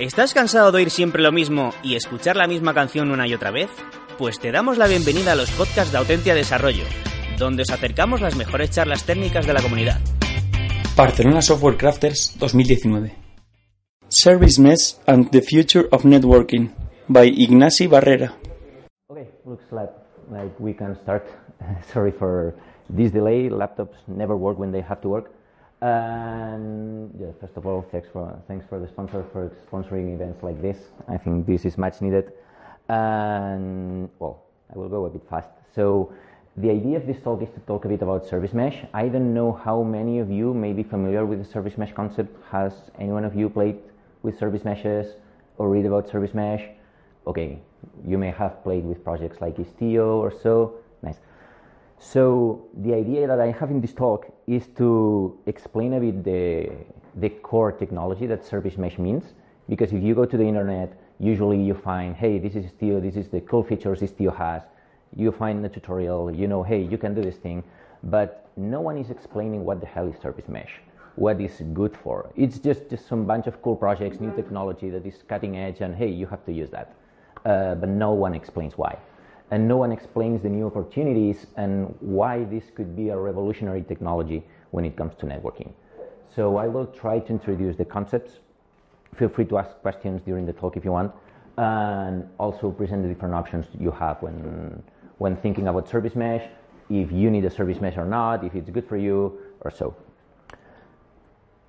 ¿Estás cansado de oír siempre lo mismo y escuchar la misma canción una y otra vez? Pues te damos la bienvenida a los podcasts de Autentia Desarrollo, donde os acercamos las mejores charlas técnicas de la comunidad. Barcelona Software Crafters 2019 Service Mesh and the Future of Networking by Ignasi Barrera Okay, looks like, like we can start. Sorry for this delay. Laptops never work when they have to work. And yeah, first of all, thanks for thanks for the sponsor for sponsoring events like this. I think this is much needed. And well, I will go a bit fast. So the idea of this talk is to talk a bit about service mesh. I don't know how many of you may be familiar with the service mesh concept. Has anyone of you played with service meshes or read about service mesh? Okay, you may have played with projects like Istio or so. So the idea that I have in this talk is to explain a bit the, the core technology that service mesh means. Because if you go to the internet, usually you find, hey, this is Istio, this is the cool features Istio has. You find the tutorial, you know, hey, you can do this thing. But no one is explaining what the hell is service mesh, what is good for. It's just, just some bunch of cool projects, new technology that is cutting edge, and hey, you have to use that. Uh, but no one explains why and no one explains the new opportunities and why this could be a revolutionary technology when it comes to networking. So I will try to introduce the concepts. Feel free to ask questions during the talk if you want, and also present the different options you have when when thinking about service mesh, if you need a service mesh or not, if it's good for you or so.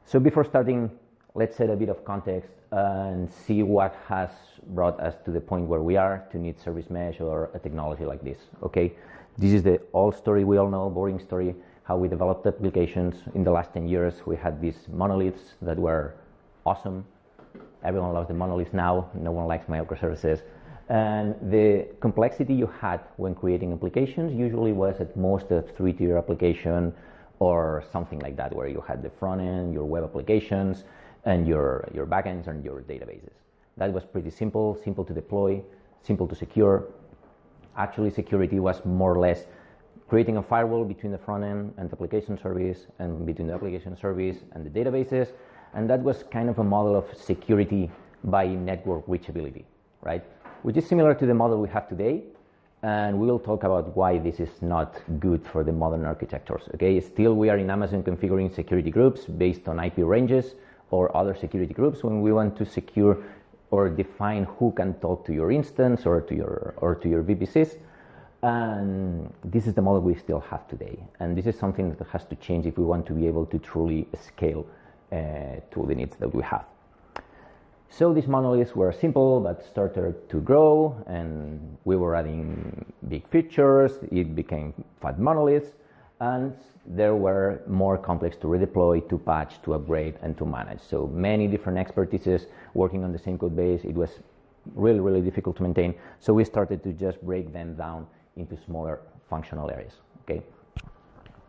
So before starting, let's set a bit of context and see what has brought us to the point where we are to need service mesh or a technology like this. Okay, this is the old story we all know, boring story. How we developed applications in the last 10 years. We had these monoliths that were awesome. Everyone loves the monoliths now. No one likes microservices. And the complexity you had when creating applications usually was at most a three-tier application or something like that, where you had the front end, your web applications, and your, your backends and your databases. That was pretty simple, simple to deploy, simple to secure. Actually, security was more or less creating a firewall between the front end and the application service and between the application service and the databases. And that was kind of a model of security by network reachability, right? Which is similar to the model we have today. And we will talk about why this is not good for the modern architectures. Okay, still we are in Amazon configuring security groups based on IP ranges or other security groups when we want to secure or define who can talk to your instance or to your or to your VPCs. And this is the model we still have today. And this is something that has to change if we want to be able to truly scale uh, to the needs that we have. So these monoliths were simple but started to grow and we were adding big features. It became fat monoliths and there were more complex to redeploy, to patch, to upgrade, and to manage. So many different expertises working on the same code base. It was really, really difficult to maintain. So we started to just break them down into smaller functional areas. Okay.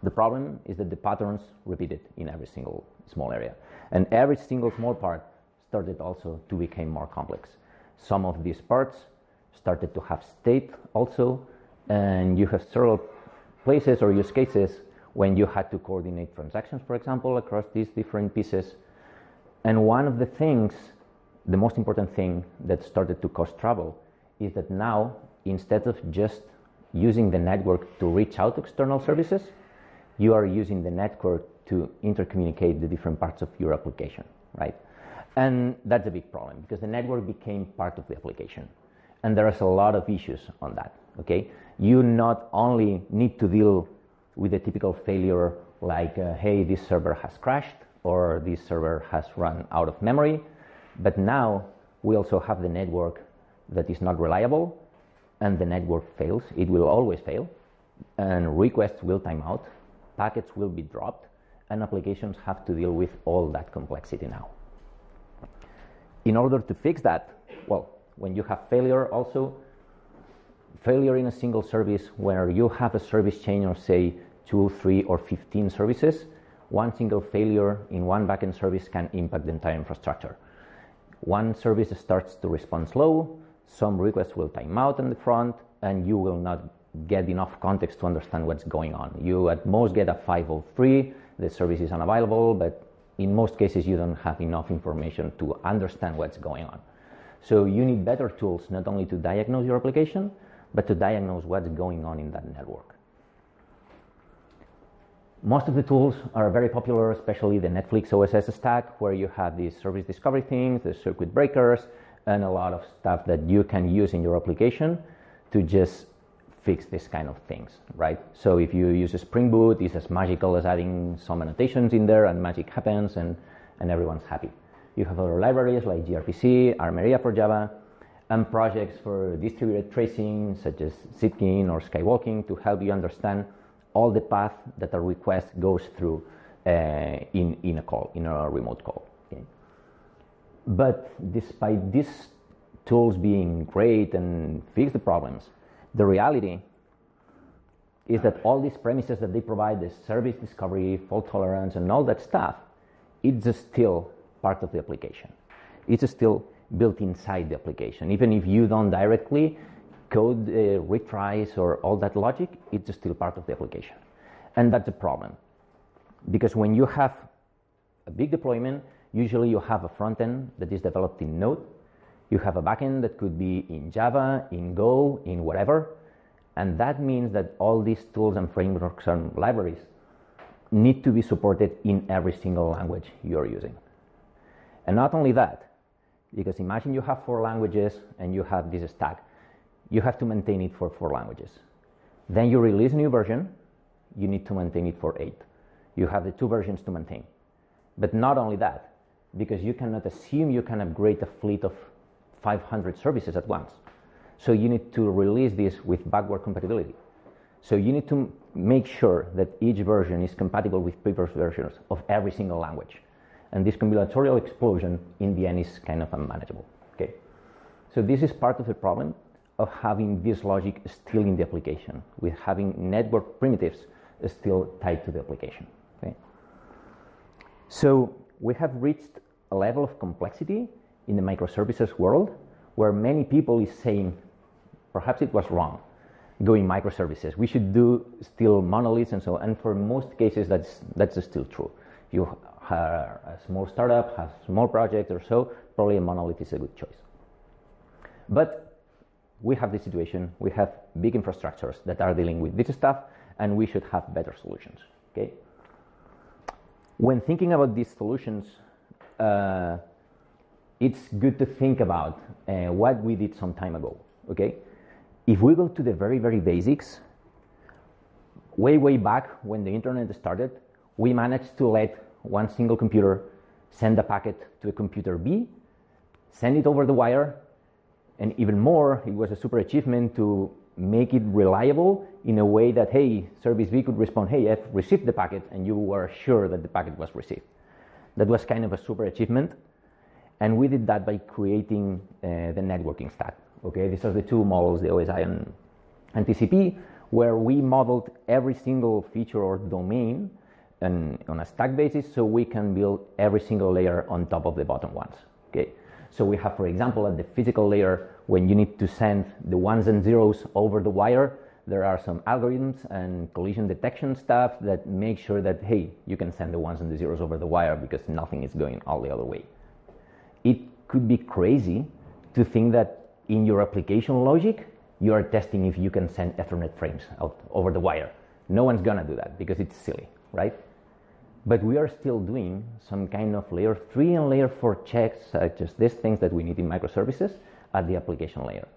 The problem is that the patterns repeated in every single small area, and every single small part started also to become more complex. Some of these parts started to have state also, and you have several places or use cases when you had to coordinate transactions, for example, across these different pieces. And one of the things, the most important thing that started to cause trouble is that now, instead of just using the network to reach out to external services, you are using the network to intercommunicate the different parts of your application, right? And that's a big problem because the network became part of the application. And there is a lot of issues on that, okay? You not only need to deal with a typical failure like, uh, hey, this server has crashed or this server has run out of memory. But now we also have the network that is not reliable and the network fails. It will always fail and requests will time out, packets will be dropped, and applications have to deal with all that complexity now. In order to fix that, well, when you have failure also, failure in a single service where you have a service chain of say two, three, or 15 services, one single failure in one backend service can impact the entire infrastructure. One service starts to respond slow, some requests will time out in the front, and you will not get enough context to understand what's going on. You at most get a 503, the service is unavailable, but in most cases you don't have enough information to understand what's going on. So you need better tools not only to diagnose your application, but to diagnose what's going on in that network. Most of the tools are very popular, especially the Netflix OSS stack, where you have these service discovery things, the circuit breakers, and a lot of stuff that you can use in your application to just fix this kind of things, right? So if you use a Spring Boot, it's as magical as adding some annotations in there and magic happens and, and everyone's happy. You have other libraries like gRPC, Armeria for Java, and projects for distributed tracing such as Zipkin or Skywalking to help you understand all the path that a request goes through uh, in, in a call, in a remote call. Okay? But despite these tools being great and fix the problems, the reality is that all these premises that they provide, the service discovery, fault tolerance, and all that stuff, it's still part of the application. It's still built inside the application. Even if you don't directly code uh, retries or all that logic, it's still part of the application. And that's a problem. Because when you have a big deployment, usually you have a front end that is developed in Node you have a backend that could be in Java, in Go, in whatever. And that means that all these tools and frameworks and libraries need to be supported in every single language you're using. And not only that, because imagine you have four languages and you have this stack, you have to maintain it for four languages. Then you release a new version, you need to maintain it for eight. You have the two versions to maintain. But not only that, because you cannot assume you can upgrade a fleet of 500 services at once. So you need to release this with backward compatibility. So you need to make sure that each version is compatible with previous versions of every single language. And this combinatorial explosion in the end is kind of unmanageable. Okay. So this is part of the problem of having this logic still in the application, with having network primitives still tied to the application. Okay. So we have reached a level of complexity in the microservices world where many people is saying perhaps it was wrong doing microservices. We should do still monoliths and so on. And for most cases, that's, that's still true. You a small startup, have small project or so, probably a monolith is a good choice. But we have this situation. We have big infrastructures that are dealing with this stuff, and we should have better solutions. Okay. When thinking about these solutions, uh, it's good to think about uh, what we did some time ago. Okay, if we go to the very very basics, way way back when the internet started, we managed to let one single computer send a packet to a computer B, send it over the wire, and even more, it was a super achievement to make it reliable in a way that hey, service B could respond, hey, I've received the packet, and you were sure that the packet was received. That was kind of a super achievement. And we did that by creating uh, the networking stack. Okay, these are the two models, the OSI and, and TCP, where we modeled every single feature or domain on a stack basis so we can build every single layer on top of the bottom ones. Okay, so we have, for example, at the physical layer, when you need to send the ones and zeros over the wire, there are some algorithms and collision detection stuff that make sure that, hey, you can send the ones and the zeros over the wire because nothing is going all the other way it could be crazy to think that in your application logic, you are testing if you can send Ethernet frames out over the wire. No one's gonna do that because it's silly, right? But we are still doing some kind of layer 3 and layer 4 checks, such as these things that we need in microservices at the application layer.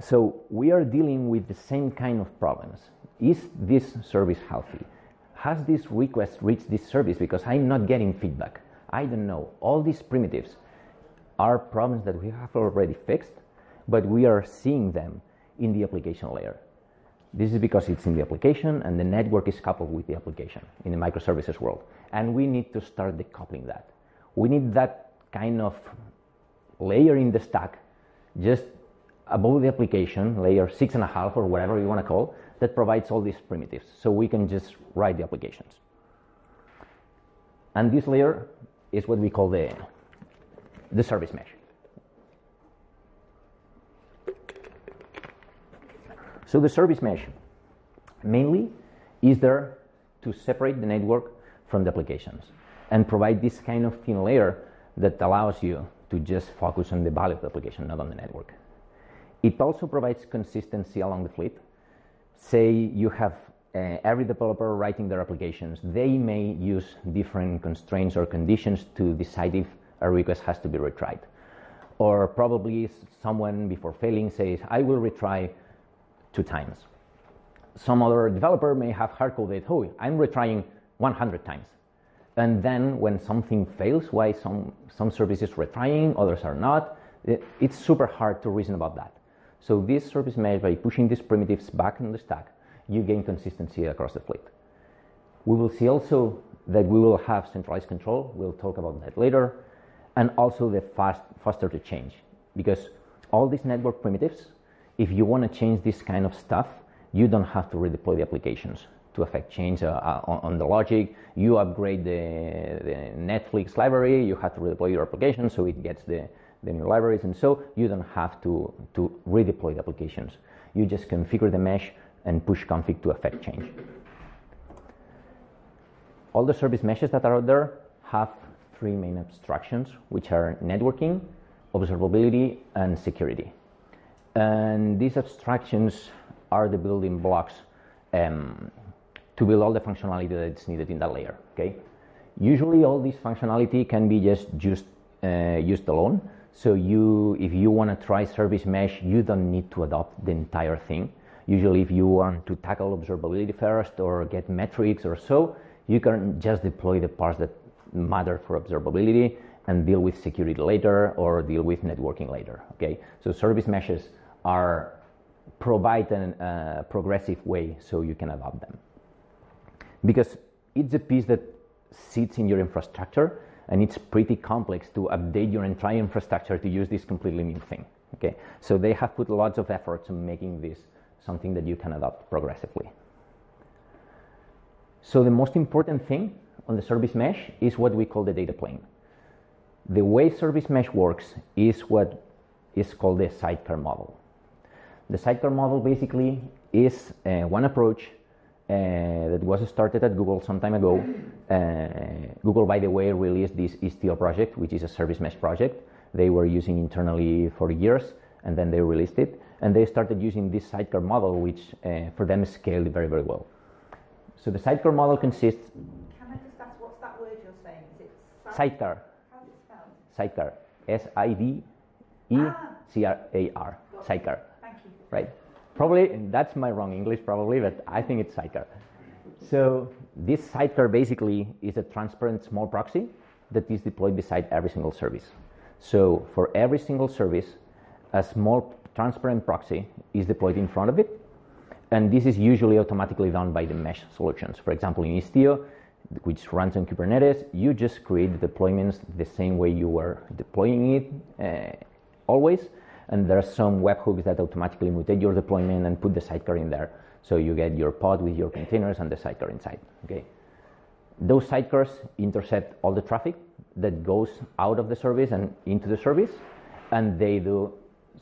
So we are dealing with the same kind of problems. Is this service healthy? Has this request reached this service? Because I'm not getting feedback. I don't know. All these primitives are problems that we have already fixed, but we are seeing them in the application layer. This is because it's in the application and the network is coupled with the application in the microservices world. And we need to start decoupling that. We need that kind of layer in the stack just above the application, layer six and a half or whatever you want to call, that provides all these primitives. So we can just write the applications. And this layer is what we call the, the service mesh. So the service mesh mainly is there to separate the network from the applications and provide this kind of thin layer that allows you to just focus on the value of the application, not on the network. It also provides consistency along the fleet. Say you have uh, every developer writing their applications, they may use different constraints or conditions to decide if a request has to be retried. Or probably someone before failing says, I will retry two times. Some other developer may have hard coded, oh, I'm retrying 100 times. And then when something fails, why some, some services retrying, others are not, it, it's super hard to reason about that. So this service mesh, by pushing these primitives back in the stack, you gain consistency across the fleet. We will see also that we will have centralized control. We'll talk about that later. And also the fast, faster to change. Because all these network primitives, if you want to change this kind of stuff, you don't have to redeploy the applications to affect change uh, uh on, the logic. You upgrade the, the, Netflix library, you have to redeploy your application so it gets the, the new libraries, and so you don't have to, to redeploy the applications. You just configure the mesh and push config to affect change. All the service meshes that are out there have three main abstractions, which are networking, observability, and security. And these abstractions are the building blocks um, to build all the functionality that's needed in that layer. Okay. Usually, all this functionality can be just used uh, used alone. So you, if you want to try service mesh, you don't need to adopt the entire thing. Usually, if you want to tackle observability first or get metrics or so, you can just deploy the parts that matter for observability and deal with security later or deal with networking later. Okay, so service meshes are provide a uh, progressive way so you can adopt them because it's a piece that sits in your infrastructure and it's pretty complex to update your entire infrastructure to use this completely new thing. Okay, so they have put lots of effort to making this something that you can adopt progressively. So the most important thing on the service mesh is what we call the data plane. The way service mesh works is what is called the sidecar model. The sidecar model basically is uh, one approach uh, that was started at Google some time ago. Uh, Google, by the way, released this Istio project, which is a service mesh project. They were using internally for years, and then they released it. And they started using this sidecar model, which uh, for them scaled very, very well. So the sidecar model consists. Can I just ask what's that word you're saying? Is it sidecar? How's it spelled? Sidecar. S I D E C R A R. Sidecar. Right. Probably, that's my wrong English probably, but I think it's sidecar. So this sidecar basically is a transparent small proxy that is deployed beside every single service. So for every single service, a small transparent proxy is deployed in front of it. And this is usually automatically done by the mesh solutions. For example, in Istio, which runs on Kubernetes, you just create the deployments the same way you were deploying it uh, always and there are some webhooks that automatically mutate your deployment and put the sidecar in there. So you get your pod with your containers and the sidecar inside. Okay. Those sidecars intercept all the traffic that goes out of the service and into the service, and they do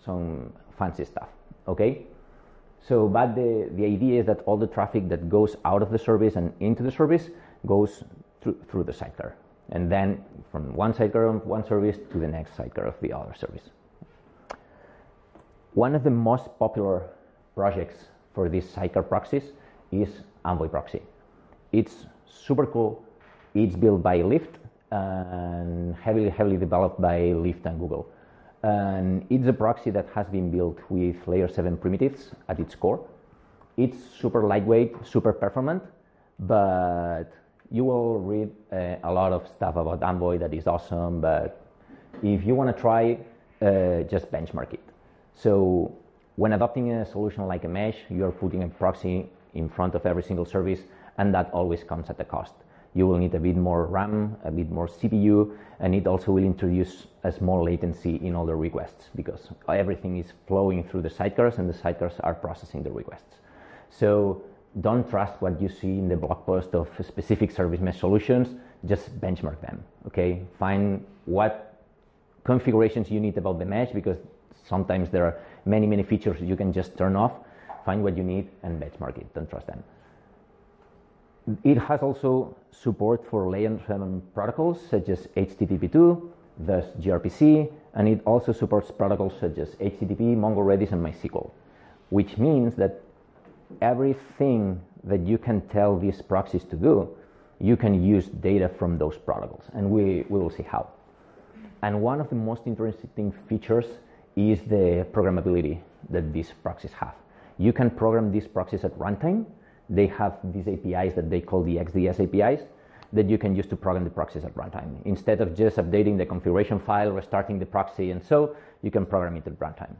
some fancy stuff. Okay. So, but the, the idea is that all the traffic that goes out of the service and into the service goes through, through the sidecar. And then from one sidecar of one service to the next sidecar of the other service. One of the most popular projects for these sidecar proxies is Envoy Proxy. It's super cool. It's built by Lyft and heavily, heavily developed by Lyft and Google. And it's a proxy that has been built with layer 7 primitives at its core. It's super lightweight, super performant, but you will read uh, a lot of stuff about Envoy that is awesome. But if you want to try, uh, just benchmark it. So when adopting a solution like a mesh, you're putting a proxy in front of every single service, and that always comes at a cost. You will need a bit more RAM, a bit more CPU, and it also will introduce a small latency in all the requests because everything is flowing through the sidecars and the sidecars are processing the requests. So don't trust what you see in the blog post of specific service mesh solutions, just benchmark them. Okay, find what configurations you need about the mesh because Sometimes there are many, many features you can just turn off, find what you need, and benchmark it. Don't trust them. It has also support for layer 7 protocols such as HTTP2, thus gRPC, and it also supports protocols such as HTTP, Mongo, Redis, and MySQL, which means that everything that you can tell these proxies to do, you can use data from those protocols, and we, we will see how. And one of the most interesting features is the programmability that these proxies have. You can program these proxies at runtime. They have these APIs that they call the XDS APIs that you can use to program the proxies at runtime. Instead of just updating the configuration file, restarting the proxy, and so, you can program it at runtime.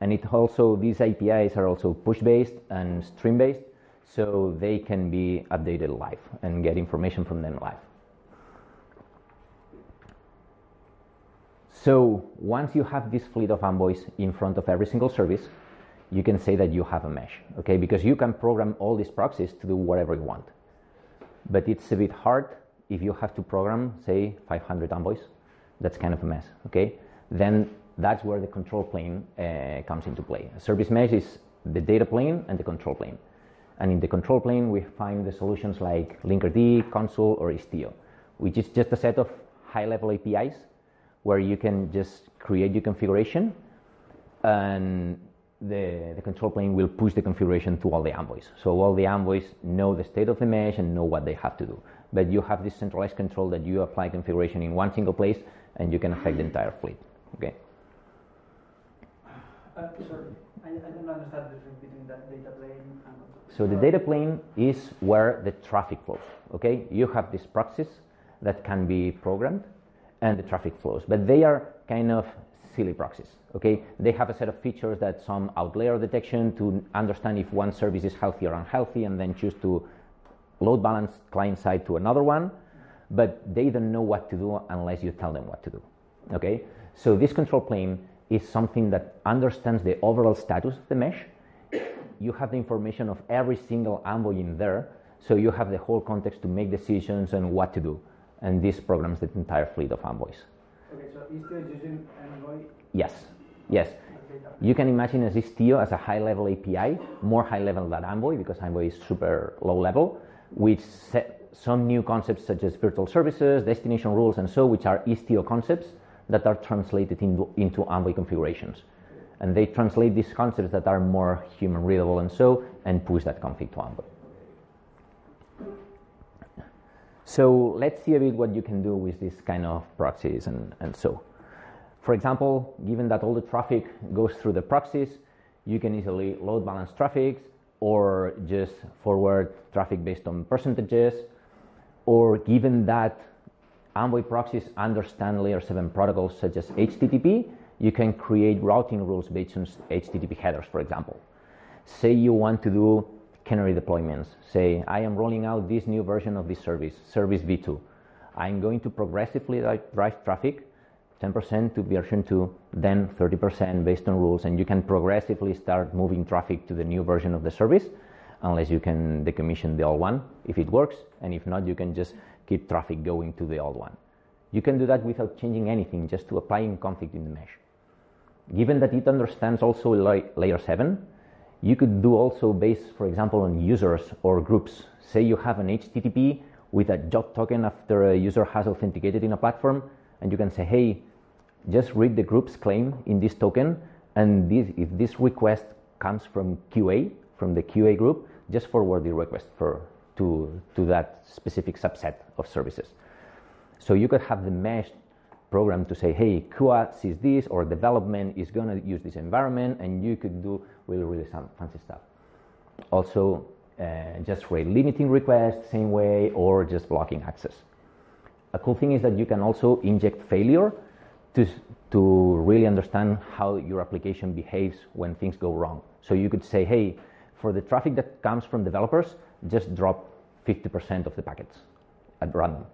And it also, these APIs are also push-based and stream-based, so they can be updated live and get information from them live. So once you have this fleet of envoys in front of every single service, you can say that you have a mesh, okay? Because you can program all these proxies to do whatever you want. But it's a bit hard if you have to program, say, 500 envoys. That's kind of a mess, okay? Then that's where the control plane uh, comes into play. A service mesh is the data plane and the control plane. And in the control plane, we find the solutions like Linkerd, Consul, or Istio, which is just a set of high-level APIs where you can just create your configuration and the, the control plane will push the configuration to all the envoys. So all the envoys know the state of the mesh and know what they have to do. But you have this centralized control that you apply configuration in one single place and you can affect the entire fleet. Okay. Uh, sorry, I, I don't understand the difference between that data plane and. So the data plane is where the traffic flows. Okay, you have these proxies that can be programmed, and the traffic flows, but they are kind of silly proxies. Okay, they have a set of features that some outlier detection to understand if one service is healthy or unhealthy, and then choose to load balance client side to another one. But they don't know what to do unless you tell them what to do. Okay, so this control plane is something that understands the overall status of the mesh. You have the information of every single envoy in there, so you have the whole context to make decisions and what to do. And this programs the entire fleet of envoys. Okay, so Istio is using Envoy Yes, yes. You can imagine as Istio as a high-level API, more high-level than Envoy because Envoy is super low-level, which set some new concepts such as virtual services, destination rules, and so, which are Istio concepts that are translated into, into Envoy configurations. And they translate these concepts that are more human readable and so, and push that config to Envoy. So let's see a bit what you can do with this kind of proxies and, and so. For example, given that all the traffic goes through the proxies, you can easily load balance traffic or just forward traffic based on percentages. Or given that Envoy proxies understand layer 7 protocols such as HTTP, you can create routing rules based on HTTP headers, for example. Say you want to do canary deployments. Say, I am rolling out this new version of this service, Service V2. I'm going to progressively drive traffic 10% to version 2, then 30% based on rules, and you can progressively start moving traffic to the new version of the service unless you can decommission the old one if it works, and if not, you can just keep traffic going to the old one. You can do that without changing anything, just to applying config in the mesh. Given that it understands also layer 7, you could do also based, for example, on users or groups. Say you have an HTTP with a job token after a user has authenticated in a platform, and you can say, hey, just read the group's claim in this token, and this, if this request comes from QA, from the QA group, just forward the request for, to, to that specific subset of services. So you could have the mesh program to say, hey, QA sees this, or development is going to use this environment, and you could do really, really some fancy stuff. Also, uh, just rate limiting requests same way, or just blocking access. A cool thing is that you can also inject failure to, to really understand how your application behaves when things go wrong. So you could say, hey, for the traffic that comes from developers, just drop 50% of the packets at random.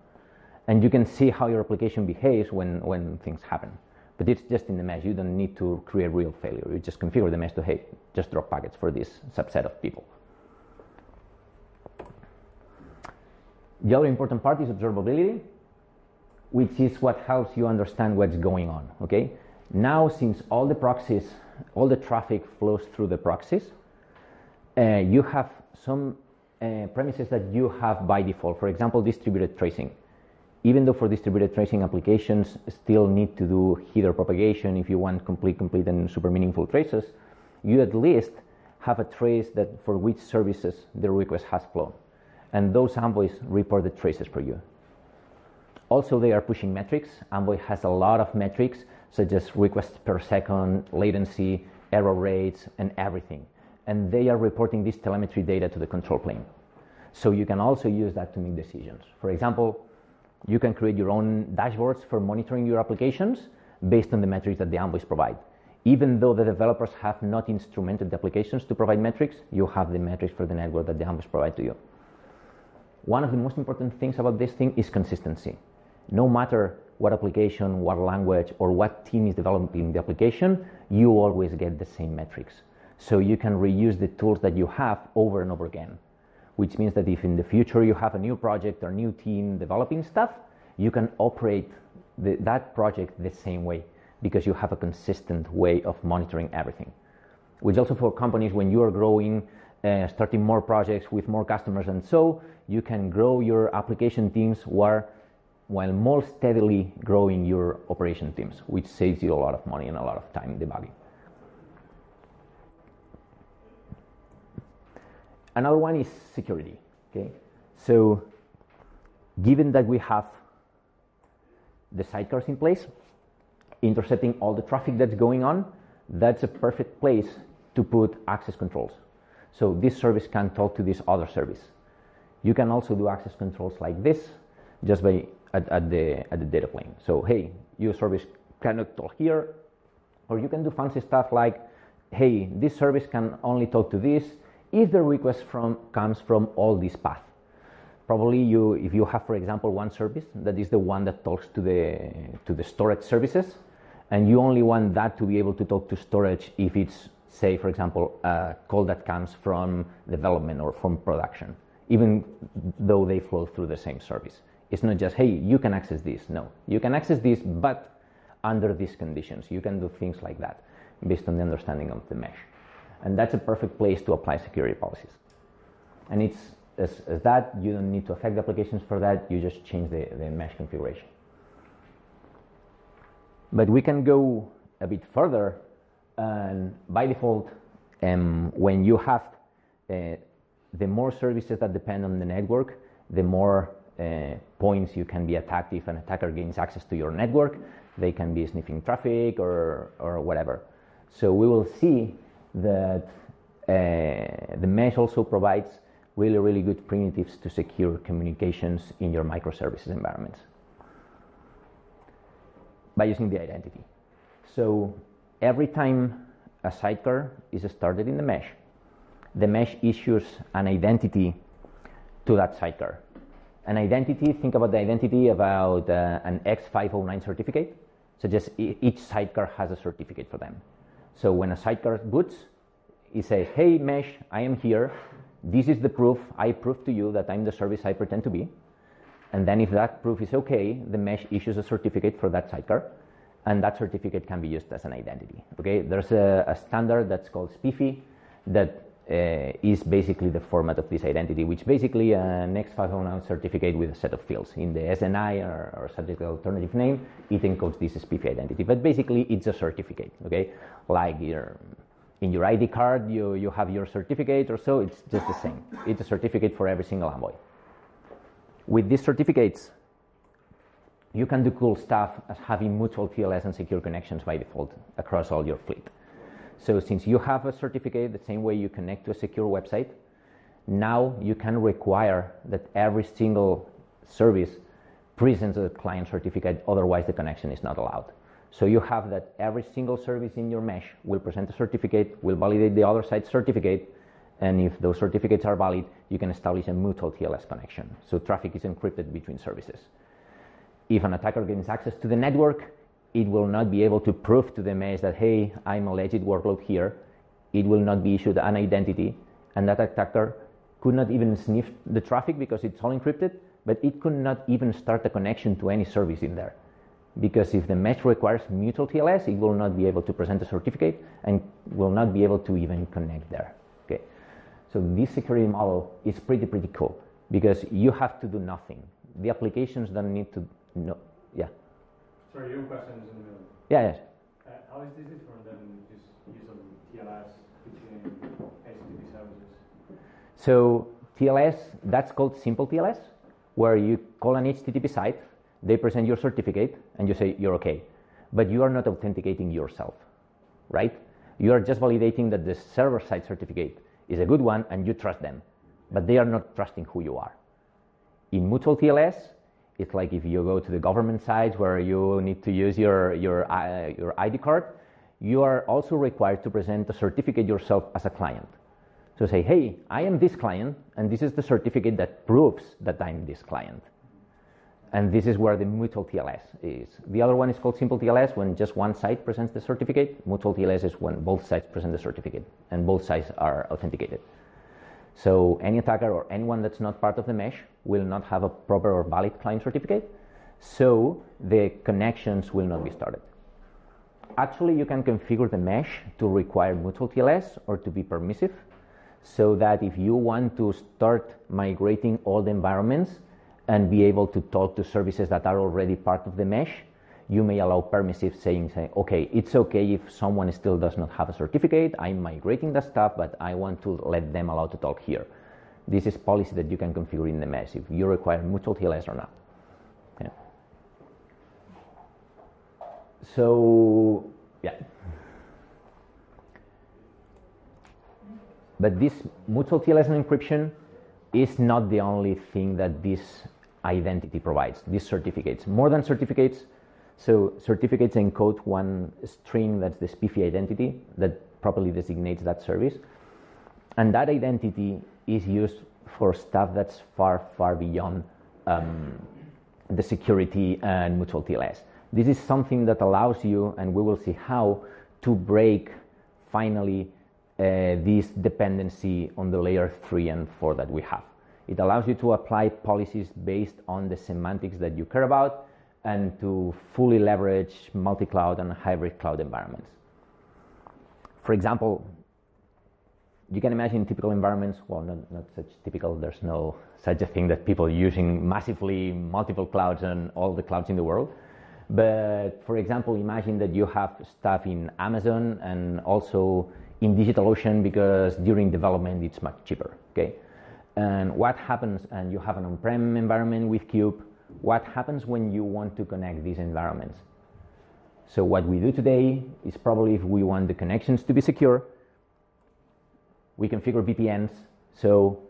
And you can see how your application behaves when, when things happen. But it's just in the mesh. You don't need to create real failure. You just configure the mesh to, hey, just drop packets for this subset of people. The other important part is observability, which is what helps you understand what's going on. Okay. Now, since all the proxies, all the traffic flows through the proxies, uh, you have some uh, premises that you have by default. For example, distributed tracing. Even though for distributed tracing applications still need to do header propagation if you want complete, complete and super meaningful traces, you at least have a trace that for which services the request has flown. And those envoys report the traces for you. Also, they are pushing metrics. Envoy has a lot of metrics, such as requests per second, latency, error rates, and everything. And they are reporting this telemetry data to the control plane. So you can also use that to make decisions. For example, you can create your own dashboards for monitoring your applications based on the metrics that the envoys provide. Even though the developers have not instrumented the applications to provide metrics, you have the metrics for the network that the envoys provide to you. One of the most important things about this thing is consistency. No matter what application, what language, or what team is developing the application, you always get the same metrics. So you can reuse the tools that you have over and over again, which means that if in the future you have a new project or new team developing stuff, you can operate the, that project the same way because you have a consistent way of monitoring everything. Which also for companies when you are growing, uh, starting more projects with more customers, and so you can grow your application teams while, while more steadily growing your operation teams, which saves you a lot of money and a lot of time debugging. Another one is security. Okay, so given that we have the sidecars in place, intercepting all the traffic that's going on, that's a perfect place to put access controls. So this service can talk to this other service. You can also do access controls like this just by at, at the at the data plane. So hey, your service cannot talk here, or you can do fancy stuff like, hey, this service can only talk to this if the request from comes from all these paths. Probably you, if you have, for example, one service that is the one that talks to the to the storage services, and you only want that to be able to talk to storage if it's, say, for example, a call that comes from development or from production, even though they flow through the same service. It's not just, hey, you can access this. No, you can access this, but under these conditions. You can do things like that based on the understanding of the mesh. And that's a perfect place to apply security policies. And it's as, as that, you don't need to affect the applications for that, you just change the, the mesh configuration. But we can go a bit further, and by default, um, when you have uh, the more services that depend on the network, the more uh, points you can be attacked if an attacker gains access to your network. They can be sniffing traffic or, or whatever. So we will see that uh, the mesh also provides really, really good primitives to secure communications in your microservices environments by using the identity. So every time a sidecar is started in the mesh, the mesh issues an identity to that sidecar. An identity, think about the identity about uh, an X509 certificate. So just each sidecar has a certificate for them. So when a sidecar boots, it says, hey mesh, I am here. This is the proof. I prove to you that I'm the service I pretend to be. And then if that proof is okay, the mesh issues a certificate for that sidecar, and that certificate can be used as an identity. Okay, there's a, a standard that's called SPIFFE that uh, is basically the format of this identity, which basically an X509 certificate with a set of fields. In the SNI or, or subject alternative name, it encodes this SPIFFE identity. But basically, it's a certificate. Okay, like your in your ID card, you, you have your certificate or so. It's just the same. It's a certificate for every single envoy. With these certificates, you can do cool stuff as having mutual TLS and secure connections by default across all your fleet. So since you have a certificate the same way you connect to a secure website, now you can require that every single service presents a client certificate, otherwise the connection is not allowed. So you have that every single service in your mesh will present a certificate, will validate the other side's certificate, and if those certificates are valid, you can establish a mutual TLS connection. So traffic is encrypted between services. If an attacker gains access to the network, it will not be able to prove to the mesh that, hey, I'm a legit workload here. It will not be issued an identity, and that attacker could not even sniff the traffic because it's all encrypted, but it could not even start a connection to any service in there. Because if the mesh requires mutual TLS, it will not be able to present a certificate and will not be able to even connect there. Okay. So this security model is pretty pretty cool because you have to do nothing. The applications don't need to know. Yeah. Sorry, your question is in the middle. Yeah. Yes. Uh, how is this different than just use of TLS between HTTP services? So TLS, that's called simple TLS, where you call an HTTP site, they present your certificate, and you say you're okay. But you are not authenticating yourself, right? You are just validating that the server side certificate is a good one and you trust them, but they are not trusting who you are. In mutual TLS, it's like if you go to the government sites where you need to use your, your, uh, your ID card, you are also required to present a certificate yourself as a client. So say, hey, I am this client, and this is the certificate that proves that I'm this client. And this is where the mutual TLS is. The other one is called simple TLS when just one side presents the certificate. Mutual TLS is when both sides present the certificate and both sides are authenticated. So any attacker or anyone that's not part of the mesh will not have a proper or valid client certificate. So the connections will not be started. Actually, you can configure the mesh to require mutual TLS or to be permissive so that if you want to start migrating all the environments, and be able to talk to services that are already part of the mesh, you may allow permissive saying, say, okay, it's okay if someone still does not have a certificate, I'm migrating the stuff, but I want to let them allow to talk here. This is policy that you can configure in the mesh if you require mutual TLS or not. Yeah. So, yeah. But this mutual TLS and encryption is not the only thing that this identity provides, these certificates. More than certificates, so certificates encode one string that's the SPIFFE identity that properly designates that service. And that identity is used for stuff that's far, far beyond um, the security and mutual TLS. This is something that allows you, and we will see how, to break finally uh, this dependency on the layer 3 and 4 that we have. It allows you to apply policies based on the semantics that you care about and to fully leverage multi-cloud and hybrid cloud environments. For example, you can imagine typical environments, well, not, not such typical, there's no such a thing that people using massively multiple clouds and all the clouds in the world. But for example, imagine that you have stuff in Amazon and also in DigitalOcean because during development it's much cheaper, okay? And what happens, and you have an on-prem environment with Kube, what happens when you want to connect these environments? So what we do today is probably if we want the connections to be secure, we configure VPNs. So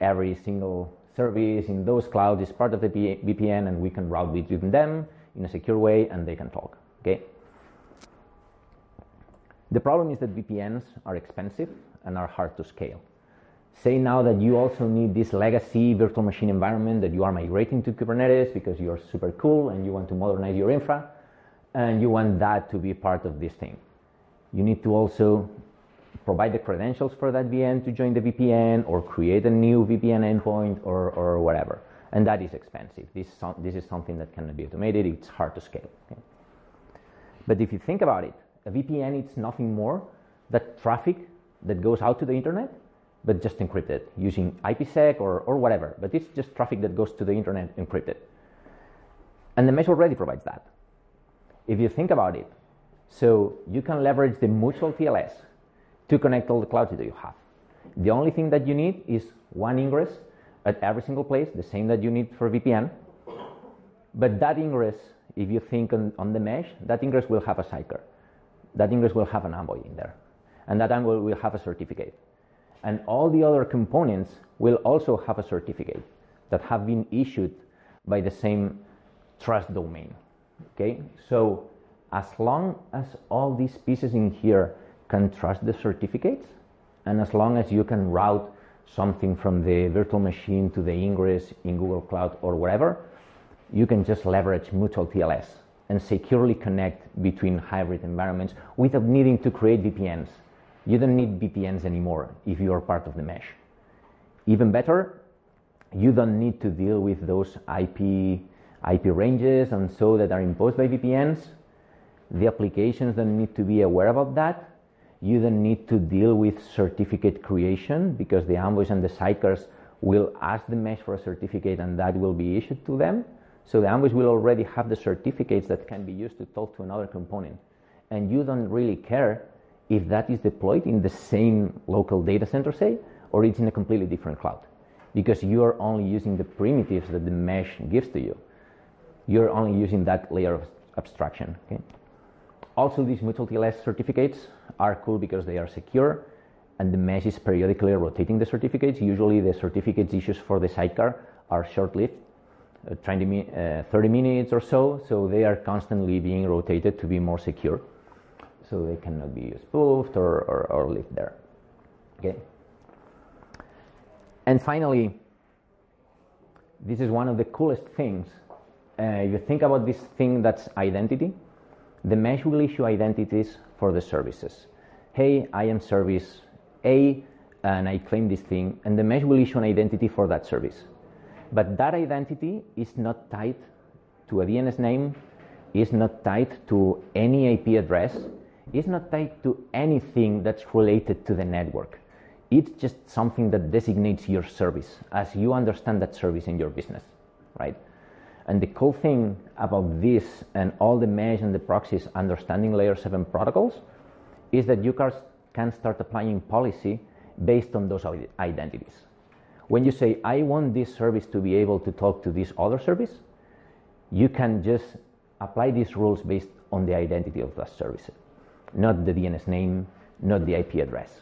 every single service in those clouds is part of the VPN and we can route between them in a secure way and they can talk, okay? The problem is that VPNs are expensive and are hard to scale. Say now that you also need this legacy virtual machine environment that you are migrating to Kubernetes because you're super cool and you want to modernize your infra and you want that to be part of this thing. You need to also provide the credentials for that VM to join the VPN or create a new VPN endpoint or, or whatever. And that is expensive. This, this is something that cannot be automated. It's hard to scale. Okay? But if you think about it, a VPN it's nothing more than traffic that goes out to the internet but just encrypted using IPsec or, or whatever. But it's just traffic that goes to the internet encrypted. And the mesh already provides that. If you think about it, so you can leverage the mutual TLS to connect all the clouds that you have. The only thing that you need is one ingress at every single place, the same that you need for VPN. But that ingress, if you think on, on the mesh, that ingress will have a sidecar. That ingress will have an envoy in there. And that envoy will have a certificate and all the other components will also have a certificate that have been issued by the same trust domain. Okay, so as long as all these pieces in here can trust the certificates, and as long as you can route something from the virtual machine to the ingress in Google Cloud or wherever, you can just leverage mutual TLS and securely connect between hybrid environments without needing to create VPNs you don't need VPNs anymore if you are part of the mesh. Even better, you don't need to deal with those IP, IP ranges and so that are imposed by VPNs. The applications don't need to be aware about that. You don't need to deal with certificate creation because the envoys and the sidecars will ask the mesh for a certificate and that will be issued to them. So the envoys will already have the certificates that can be used to talk to another component. And you don't really care if that is deployed in the same local data center, say, or it's in a completely different cloud. Because you are only using the primitives that the mesh gives to you. You're only using that layer of abstraction. Okay? Also, these mutual TLS certificates are cool because they are secure and the mesh is periodically rotating the certificates. Usually, the certificates issues for the sidecar are short lived, uh, 20, uh, 30 minutes or so, so they are constantly being rotated to be more secure. So they cannot be spoofed or, or, or lived there. Okay. And finally, this is one of the coolest things. Uh, you think about this thing that's identity. The mesh will issue identities for the services. Hey, I am service A, and I claim this thing, and the mesh will issue an identity for that service. But that identity is not tied to a DNS name, is not tied to any IP address, is not tied to anything that's related to the network. It's just something that designates your service as you understand that service in your business, right? And the cool thing about this and all the mesh and the proxies understanding layer 7 protocols is that you can start applying policy based on those identities. When you say, I want this service to be able to talk to this other service, you can just apply these rules based on the identity of that service, not the DNS name, not the IP address.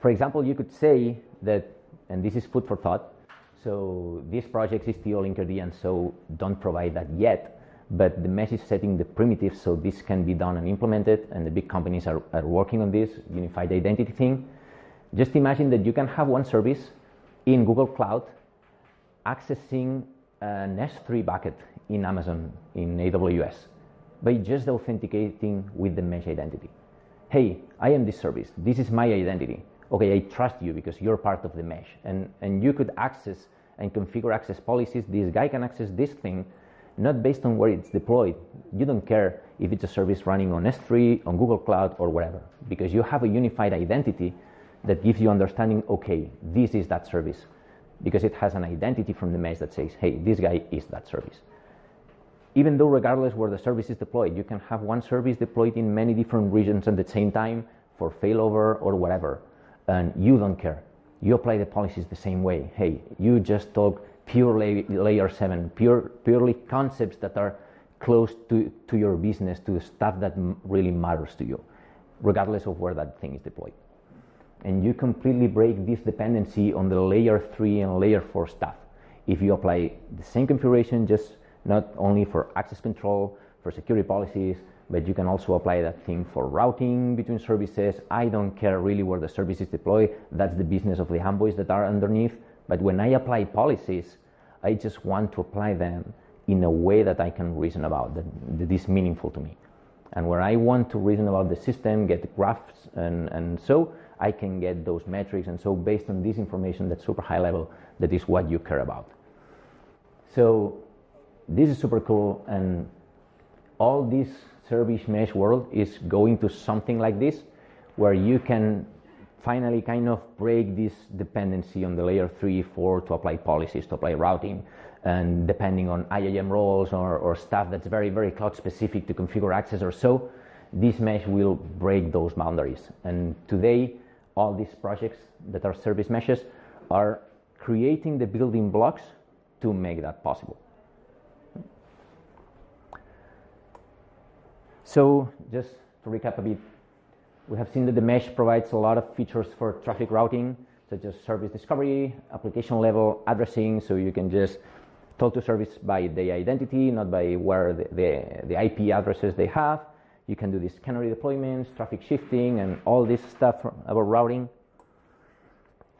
For example, you could say that, and this is food for thought, so this project Istio Linkerd and so don't provide that yet, but the mesh is setting the primitives so this can be done and implemented, and the big companies are, are working on this unified identity thing. Just imagine that you can have one service in Google Cloud accessing an S3 bucket in Amazon, in AWS, by just authenticating with the mesh identity. Hey, I am this service. This is my identity okay, I trust you because you're part of the mesh. And, and you could access and configure access policies. This guy can access this thing not based on where it's deployed. You don't care if it's a service running on S3, on Google Cloud, or wherever, because you have a unified identity that gives you understanding, okay, this is that service, because it has an identity from the mesh that says, hey, this guy is that service. Even though, regardless where the service is deployed, you can have one service deployed in many different regions at the same time for failover or whatever and you don't care. You apply the policies the same way. Hey, you just talk pure layer 7, pure, purely concepts that are close to, to your business, to the stuff that really matters to you, regardless of where that thing is deployed. And you completely break this dependency on the layer 3 and layer 4 stuff. If you apply the same configuration, just not only for access control, for security policies, but you can also apply that thing for routing between services. I don't care really where the services is deployed. That's the business of the envoys that are underneath. But when I apply policies, I just want to apply them in a way that I can reason about, that, that is meaningful to me. And where I want to reason about the system, get graphs, and, and so I can get those metrics. And so, based on this information that's super high level, that is what you care about. So, this is super cool. And all these service mesh world is going to something like this, where you can finally kind of break this dependency on the layer 3, 4 to apply policies, to apply routing, and depending on IAM roles or, or stuff that's very, very cloud specific to configure access or so, this mesh will break those boundaries. And today, all these projects that are service meshes are creating the building blocks to make that possible. So just to recap a bit, we have seen that the mesh provides a lot of features for traffic routing, such as service discovery, application level addressing, so you can just talk to service by the identity, not by where the, the, the IP addresses they have. You can do these canary deployments, traffic shifting, and all this stuff about routing.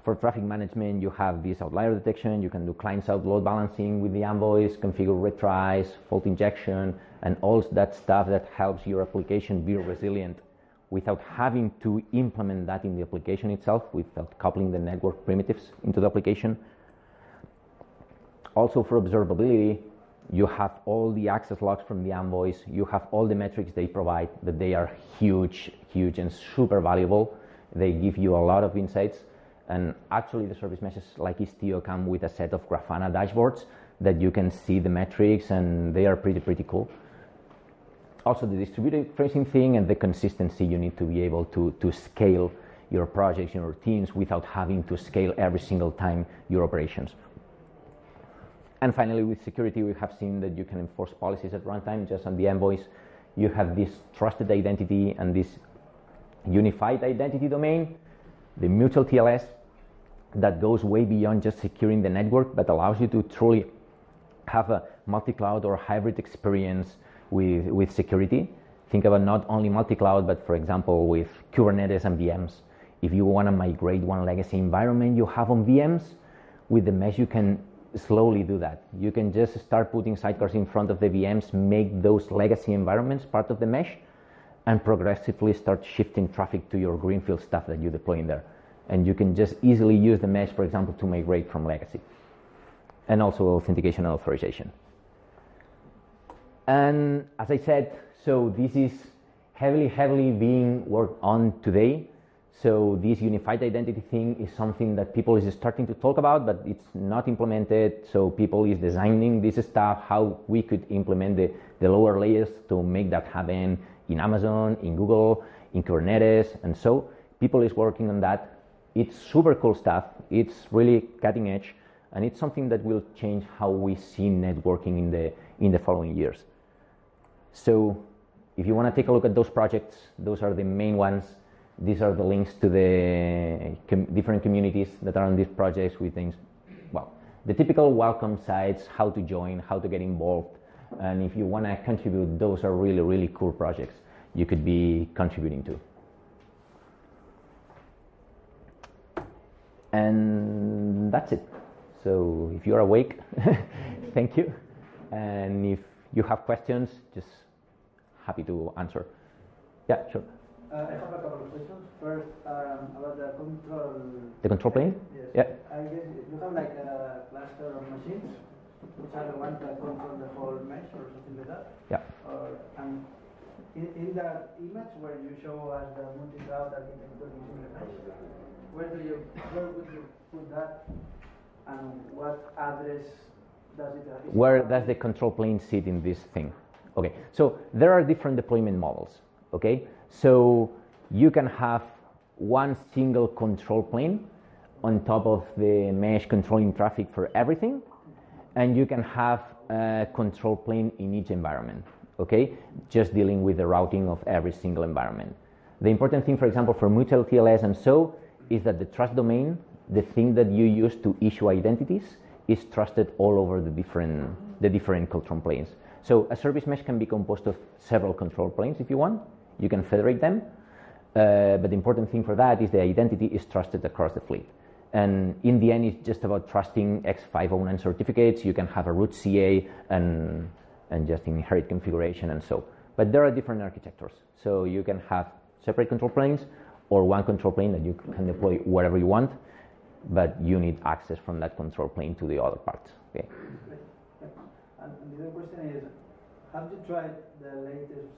For traffic management, you have this outlier detection. You can do client-side load balancing with the envoys, configure retries, fault injection, and all that stuff that helps your application be resilient without having to implement that in the application itself, without coupling the network primitives into the application. Also, for observability, You have all the access logs from the envoys. You have all the metrics they provide that they are huge, huge, and super valuable. They give you a lot of insights. And actually, the service meshes like Istio come with a set of Grafana dashboards that you can see the metrics, and they are pretty, pretty cool. Also, the distributed tracing thing and the consistency you need to be able to, to scale your projects, your teams without having to scale every single time your operations. And finally, with security, we have seen that you can enforce policies at runtime just on the envoys. You have this trusted identity and this unified identity domain, the mutual TLS that goes way beyond just securing the network, but allows you to truly have a multi-cloud or hybrid experience with, with security. Think about not only multi-cloud, but for example, with Kubernetes and VMs. If you want to migrate one legacy environment you have on VMs, with the mesh you can slowly do that. You can just start putting sidecars in front of the VMs, make those legacy environments part of the mesh, and progressively start shifting traffic to your greenfield stuff that you deploy in there. And you can just easily use the mesh, for example, to migrate from legacy. And also authentication and authorization. And as I said, so this is heavily, heavily being worked on today. So this unified identity thing is something that people is starting to talk about, but it's not implemented. So people is designing this stuff, how we could implement the, the lower layers to make that happen in Amazon, in Google, in Kubernetes, and so people is working on that. It's super cool stuff. It's really cutting edge, and it's something that will change how we see networking in the in the following years. So, if you want to take a look at those projects, those are the main ones. These are the links to the com- different communities that are on these projects with things, well, the typical welcome sites, how to join, how to get involved, and if you want to contribute, those are really, really cool projects you could be contributing to. And that's it. So if you're awake, thank you. And if you have questions, just happy to answer. Yeah, sure. Uh, I have a couple of questions. First, um, about the control. The control plane? Yes. Yeah. I guess you have like a cluster of machines, which are the ones that control the whole mesh or something like that. Yeah. Or and in, in that image where you show us the multi-cloud architecture using the mesh, where do you where would you put that, and what address does it? it Where does the control plane sit in this thing? Okay, so there are different deployment models. Okay, so you can have one single control plane on top of the mesh controlling traffic for everything, and you can have a control plane in each environment. Okay, just dealing with the routing of every single environment. The important thing, for example, for mutual TLS and so, is that the trust domain, the thing that you use to issue identities, is trusted all over the different the different control planes. So a service mesh can be composed of several control planes if you want. You can federate them, uh, but the important thing for that is the identity is trusted across the fleet. And in the end, it's just about trusting X509 certificates. You can have a root CA and and just inherit configuration and so. But there are different architectures. So you can have separate control planes or one control plane that you can deploy wherever you want, but you need access from that control plane to the other parts. Okay. And the other question is, have you tried the latest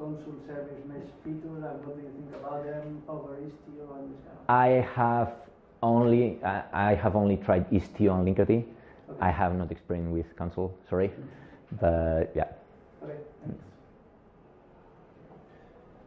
Consul service mesh features and what do you think about them over Istio and this kind of I have only I, I have only tried Istio and Linkerd. I have not experienced with Consul, sorry, but yeah. Okay, thanks.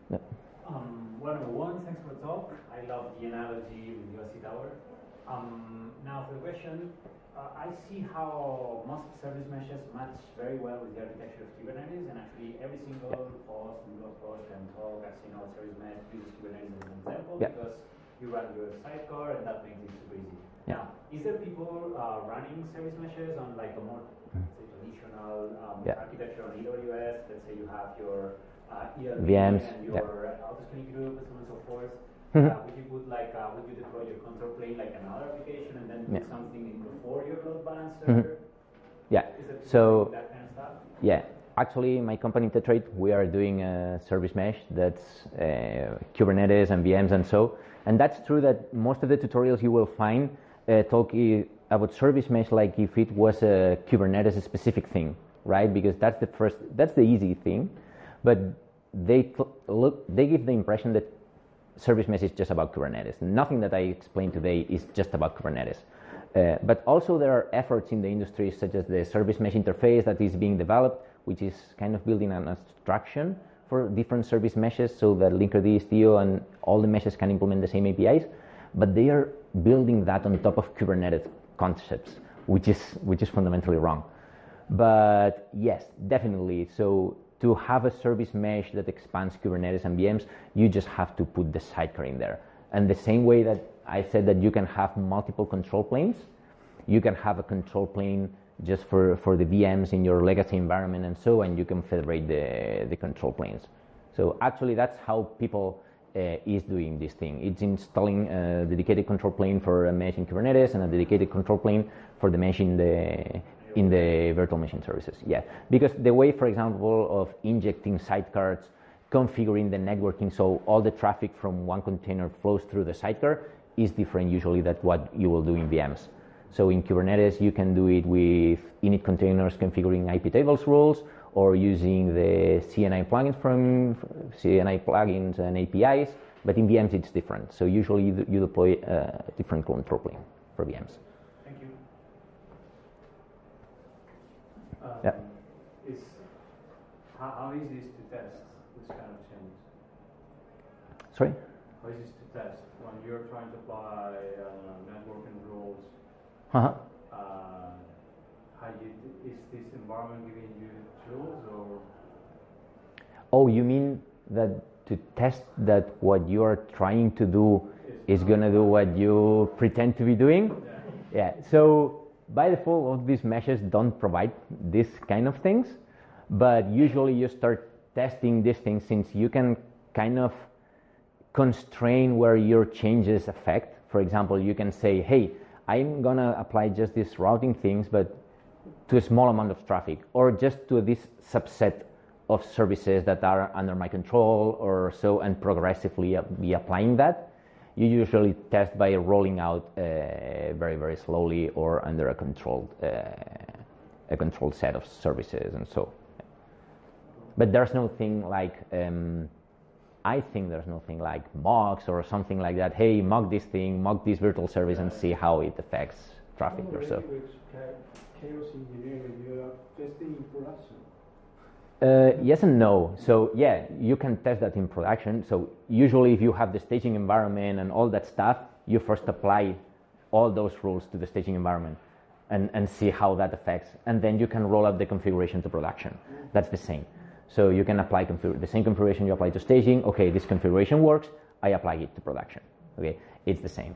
No. Um, 101, thanks for the talk. I love the analogy with USC Tower. Um, now for the question, uh, I see how most service meshes match very well with the architecture of Kubernetes, and actually every single post and blog post and talk I've seen about service mesh uses Kubernetes as an example Yeah. because you run your sidecar and that makes it super easy. Yeah. Now, is there people uh, running service meshes on like a more say, traditional um, Yeah. architecture on AWS? Let's say you have your uh, ELB VMs, and yeah. your uh, autoscaling group and so on and so forth. Mhm. Uh, would you put like uh, would you deploy your control plane like another application and then Yeah. put something in before your load balancer? Mhm. Yeah. Is it So- that kind of stuff? Yeah, actually, my company Tetrate, we are doing a service mesh that's uh, Kubernetes and VMs and so. And that's true that most of the tutorials you will find uh, talk about service mesh like if it was a Kubernetes specific thing, right? Because that's the first, that's the easy thing, but they look, they give the impression that service mesh is just about Kubernetes. Nothing that I explained today is just about Kubernetes. Uh, but also there are efforts in the industry such as the service mesh interface that is being developed, which is kind of building an abstraction for different service meshes so that Linkerd, Istio, and all the meshes can implement the same APIs. But they are building that on top of Kubernetes concepts, which is which is fundamentally wrong. But yes, definitely. So to have a service mesh that expands Kubernetes and VMs, you just have to put the sidecar in there. And the same way that I said that you can have multiple control planes, you can have a control plane just for, for the VMs in your legacy environment and so, and you can federate the, the control planes. So actually that's how people uh, is doing this thing. It's installing a dedicated control plane for a mesh in Kubernetes and a dedicated control plane for the mesh in the in the virtual machine services. Yeah, because the way, for example, of injecting sidecars, configuring the networking so all the traffic from one container flows through the sidecar is different usually than what you will do in VMs. So in Kubernetes, you can do it with init containers configuring IP tables rules or using the CNI plugins from CNI plugins and APIs. But in VMs, it's different. So usually you, you deploy a different control plane for VMs. Thank you. Um, Yeah. Is, how, how easy is to test this kind of change? Sorry? How easy is to test when you're trying to apply uh, networking rules? Uh-huh. Uh, how you, is this environment giving you tools or? Oh, you mean that to test that what you are trying to do is going to do what you pretend to be doing? Yeah. So by default, all these meshes don't provide this kind of things, but usually you start testing these things since you can kind of constrain where your changes affect. For example, you can say, hey, I'm to apply just these routing things, but to a small amount of traffic, or just to this subset of services that are under my control or so, and progressively be applying that. You usually test by rolling out uh, very, very slowly or under a controlled, uh, a controlled set of services and so. But there's no thing like, um, I think there's nothing like mocks or something like that. Hey, mock this thing, mock this virtual service, and see how it affects traffic or so. chaos engineering, you are testing in production. Uh, yes and no. So yeah, you can test that in production. So usually, if you have the staging environment and all that stuff, you first apply all those rules to the staging environment and, and see how that affects, and then you can roll out the configuration to production. That's the same. So you can apply the same configuration you apply to staging. Okay, this configuration works. I apply it to production. Okay, it's the same.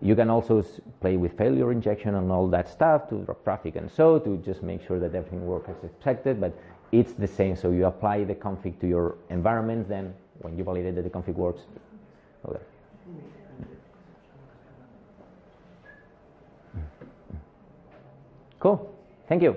You can also play with failure injection and all that stuff to drop traffic and so to just make sure that everything works as expected. But it's the same. So you apply the config to your environment. Then when you validate that the config works, okay. Cool. Thank you.